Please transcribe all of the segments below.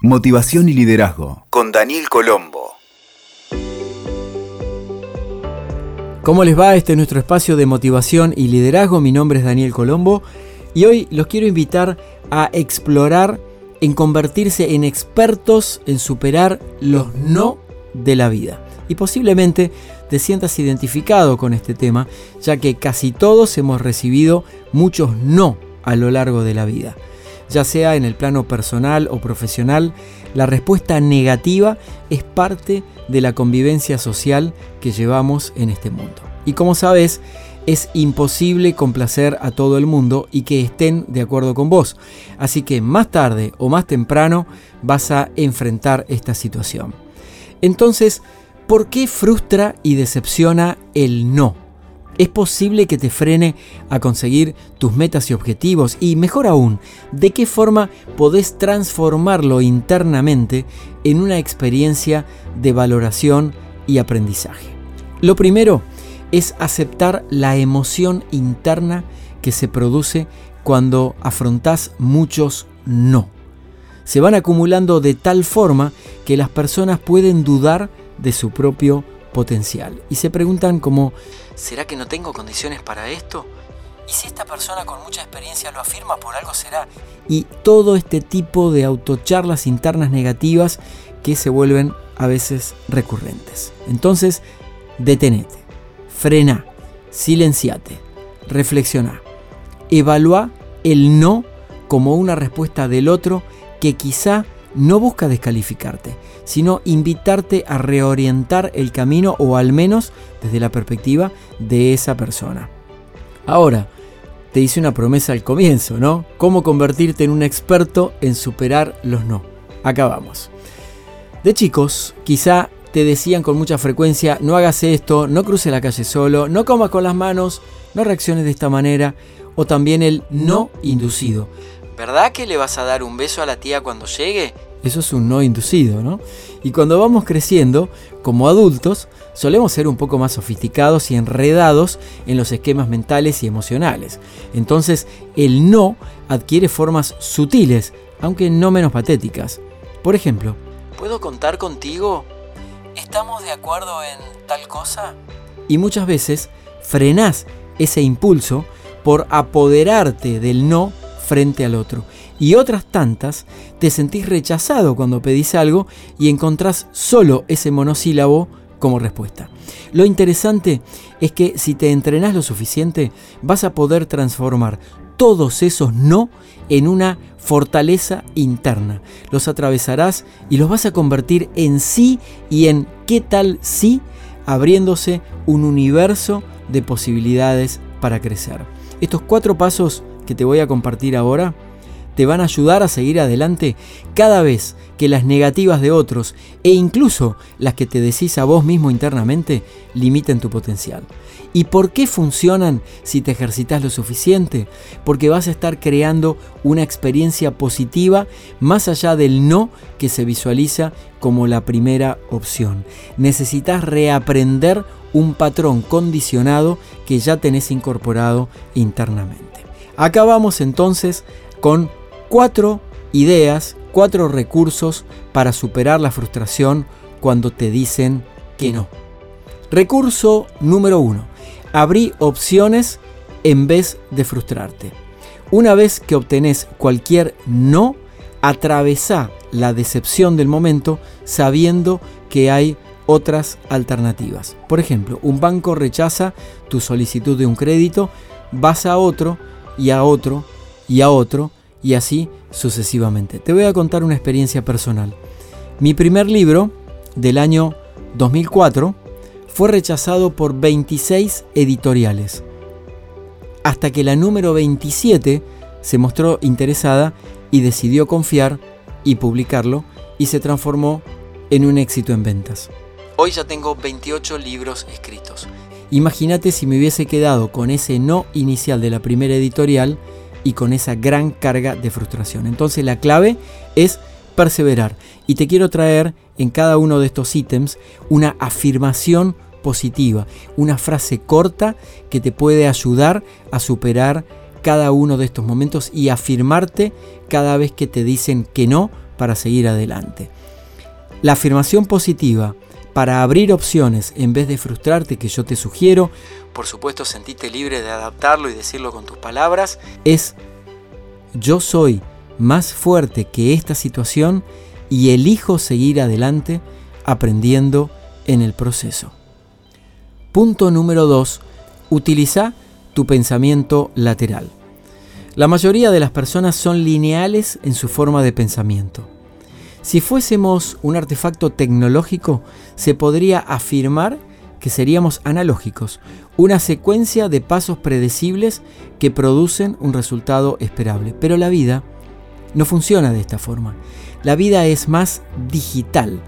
Motivación y liderazgo con Daniel Colombo. ¿Cómo les va? Este es nuestro espacio de motivación y liderazgo. Mi nombre es Daniel Colombo y hoy los quiero invitar a explorar en convertirse en expertos en superar los no de la vida. Y posiblemente te sientas identificado con este tema, ya que casi todos hemos recibido muchos no a lo largo de la vida. Ya sea en el plano personal o profesional, la respuesta negativa es parte de la convivencia social que llevamos en este mundo. Y como sabes, es imposible complacer a todo el mundo y que estén de acuerdo con vos. Así que más tarde o más temprano vas a enfrentar esta situación. Entonces, ¿por qué frustra y decepciona el no? Es posible que te frene a conseguir tus metas y objetivos y mejor aún, de qué forma podés transformarlo internamente en una experiencia de valoración y aprendizaje. Lo primero es aceptar la emoción interna que se produce cuando afrontás muchos no. Se van acumulando de tal forma que las personas pueden dudar de su propio potencial y se preguntan como, ¿será que no tengo condiciones para esto? ¿Y si esta persona con mucha experiencia lo afirma, por algo será? Y todo este tipo de autocharlas internas negativas que se vuelven a veces recurrentes. Entonces, detenete, frena, silenciate, reflexiona, evalúa el no como una respuesta del otro que quizá no busca descalificarte, sino invitarte a reorientar el camino o al menos desde la perspectiva de esa persona. Ahora, te hice una promesa al comienzo, ¿no? Cómo convertirte en un experto en superar los no. Acá vamos. De chicos, quizá te decían con mucha frecuencia, no hagas esto, no cruce la calle solo, no comas con las manos, no reacciones de esta manera, o también el no inducido. ¿Verdad que le vas a dar un beso a la tía cuando llegue? Eso es un no inducido, ¿no? Y cuando vamos creciendo, como adultos, solemos ser un poco más sofisticados y enredados en los esquemas mentales y emocionales. Entonces, el no adquiere formas sutiles, aunque no menos patéticas. Por ejemplo, ¿puedo contar contigo? ¿Estamos de acuerdo en tal cosa? Y muchas veces frenás ese impulso por apoderarte del no frente al otro. Y otras tantas te sentís rechazado cuando pedís algo y encontrás solo ese monosílabo como respuesta. Lo interesante es que si te entrenás lo suficiente, vas a poder transformar todos esos no en una fortaleza interna. Los atravesarás y los vas a convertir en sí y en qué tal sí, abriéndose un universo de posibilidades para crecer. Estos cuatro pasos que te voy a compartir ahora te van a ayudar a seguir adelante cada vez que las negativas de otros e incluso las que te decís a vos mismo internamente limiten tu potencial. ¿Y por qué funcionan si te ejercitas lo suficiente? Porque vas a estar creando una experiencia positiva más allá del no que se visualiza como la primera opción. Necesitas reaprender un patrón condicionado que ya tenés incorporado internamente. Acá vamos entonces con cuatro ideas, cuatro recursos para superar la frustración cuando te dicen que no. Recurso número uno. Abrí opciones en vez de frustrarte. Una vez que obtenés cualquier no, atravesá la decepción del momento sabiendo que hay otras alternativas. Por ejemplo, un banco rechaza tu solicitud de un crédito, vas a otro y a otro y a otro y así sucesivamente. Te voy a contar una experiencia personal. Mi primer libro del año 2004 fue rechazado por 26 editoriales, hasta que la número 27 se mostró interesada y decidió confiar y publicarlo y se transformó en un éxito en ventas. Hoy ya tengo 28 libros escritos Imagínate si me hubiese quedado con ese no inicial de la primera editorial y con esa gran carga de frustración. Entonces la clave es perseverar. Y te quiero traer en cada uno de estos ítems una afirmación positiva, una frase corta que te puede ayudar a superar cada uno de estos momentos y afirmarte cada vez que te dicen que no para seguir adelante. La afirmación positiva para abrir opciones en vez de frustrarte que yo te sugiero, por supuesto sentite libre de adaptarlo y decirlo con tus palabras, es yo soy más fuerte que esta situación y elijo seguir adelante aprendiendo en el proceso. Punto número 2. Utiliza tu pensamiento lateral. La mayoría de las personas son lineales en su forma de pensamiento. Si fuésemos un artefacto tecnológico, se podría afirmar que seríamos analógicos, una secuencia de pasos predecibles que producen un resultado esperable. Pero la vida no funciona de esta forma. La vida es más digital.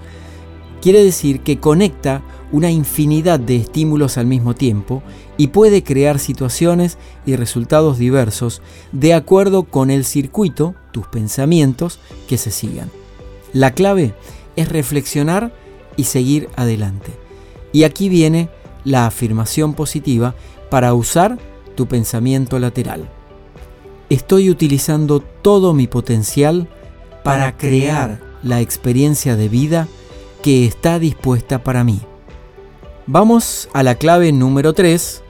Quiere decir que conecta una infinidad de estímulos al mismo tiempo y puede crear situaciones y resultados diversos de acuerdo con el circuito, tus pensamientos, que se sigan. La clave es reflexionar y seguir adelante. Y aquí viene la afirmación positiva para usar tu pensamiento lateral. Estoy utilizando todo mi potencial para crear la experiencia de vida que está dispuesta para mí. Vamos a la clave número 3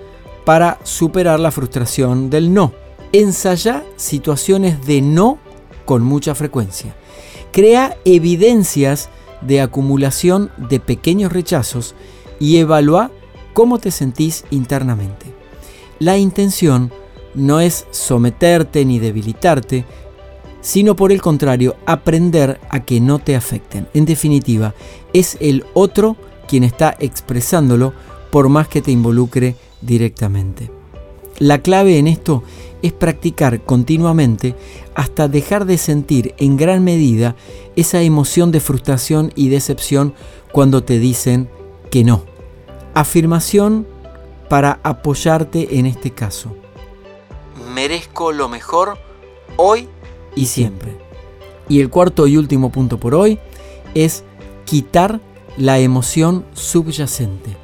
para superar la frustración del no. Ensaya situaciones de no con mucha frecuencia. Crea evidencias de acumulación de pequeños rechazos y evalúa cómo te sentís internamente. La intención no es someterte ni debilitarte, sino por el contrario, aprender a que no te afecten. En definitiva, es el otro quien está expresándolo por más que te involucre directamente. La clave en esto es practicar continuamente hasta dejar de sentir en gran medida esa emoción de frustración y decepción cuando te dicen que no. Afirmación para apoyarte en este caso. Merezco lo mejor hoy y siempre. Y el cuarto y último punto por hoy es quitar la emoción subyacente.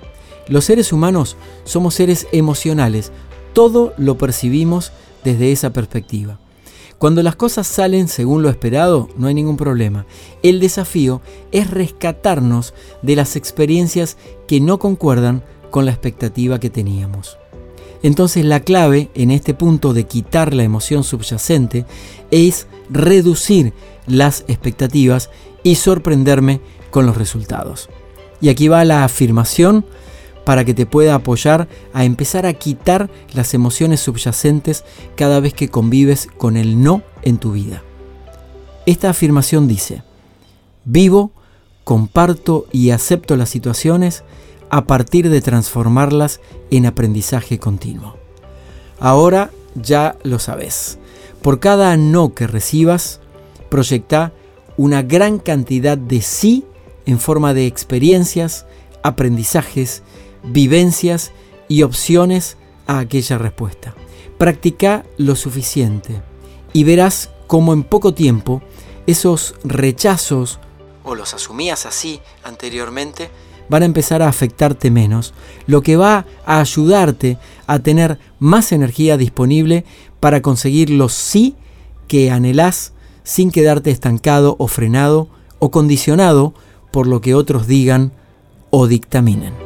Los seres humanos somos seres emocionales, todo lo percibimos desde esa perspectiva. Cuando las cosas salen según lo esperado, no hay ningún problema. El desafío es rescatarnos de las experiencias que no concuerdan con la expectativa que teníamos. Entonces la clave en este punto de quitar la emoción subyacente es reducir las expectativas y sorprenderme con los resultados. Y aquí va la afirmación para que te pueda apoyar a empezar a quitar las emociones subyacentes cada vez que convives con el no en tu vida. Esta afirmación dice, vivo, comparto y acepto las situaciones a partir de transformarlas en aprendizaje continuo. Ahora ya lo sabes. Por cada no que recibas, proyecta una gran cantidad de sí en forma de experiencias, aprendizajes vivencias y opciones a aquella respuesta. Practica lo suficiente y verás cómo en poco tiempo esos rechazos, o los asumías así anteriormente, van a empezar a afectarte menos, lo que va a ayudarte a tener más energía disponible para conseguir los sí que anhelás sin quedarte estancado o frenado o condicionado por lo que otros digan o dictaminen.